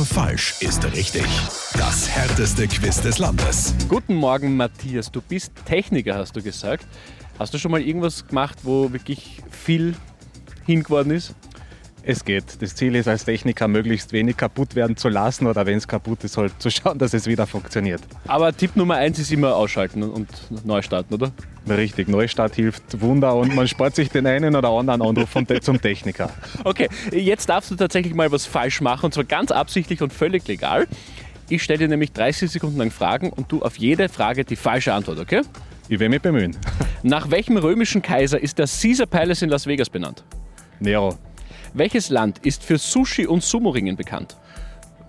Nur falsch ist richtig. Das härteste Quiz des Landes. Guten Morgen, Matthias. Du bist Techniker, hast du gesagt. Hast du schon mal irgendwas gemacht, wo wirklich viel hingeworden ist? Es geht. Das Ziel ist als Techniker, möglichst wenig kaputt werden zu lassen oder wenn es kaputt ist, halt zu schauen, dass es wieder funktioniert. Aber Tipp Nummer eins ist immer ausschalten und neu starten, oder? Richtig, Neustart hilft Wunder und man spart sich den einen oder anderen Anruf vom zum Techniker. Okay, jetzt darfst du tatsächlich mal was falsch machen und zwar ganz absichtlich und völlig legal. Ich stelle dir nämlich 30 Sekunden lang Fragen und du auf jede Frage die falsche Antwort, okay? Ich werde mich bemühen. Nach welchem römischen Kaiser ist der Caesar Palace in Las Vegas benannt? Nero, Welches Land ist für Sushi und Sumo-Ringen bekannt?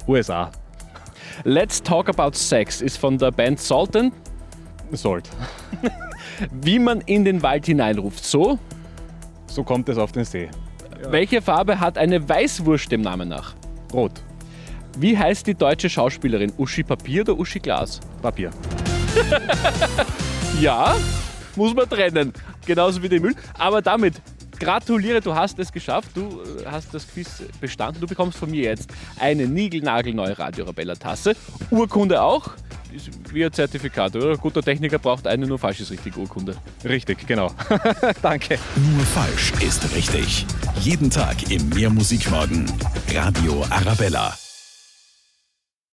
USA, Let's Talk About Sex ist von der Band Sultan. Salt. Wie man in den Wald hineinruft. So, So kommt es auf den See. welche Farbe hat eine Weißwurst dem Namen nach? Rot, Wie heißt die deutsche Schauspielerin? Uschi Papier oder Uschi Glas? Papier. Ja, muss man trennen. Genauso wie den Müll. Aber damit gratuliere, du hast es geschafft. Du äh, hast das Quiz bestanden. Du bekommst von mir jetzt eine niegelnagelneue Radio Arabella Tasse. Urkunde auch. Ist wie ein Zertifikat, oder? Guter Techniker braucht eine nur falsches richtig Urkunde. Richtig, genau. Danke. Nur falsch ist richtig. Jeden Tag im Mehrmusikmorgen. Radio Arabella.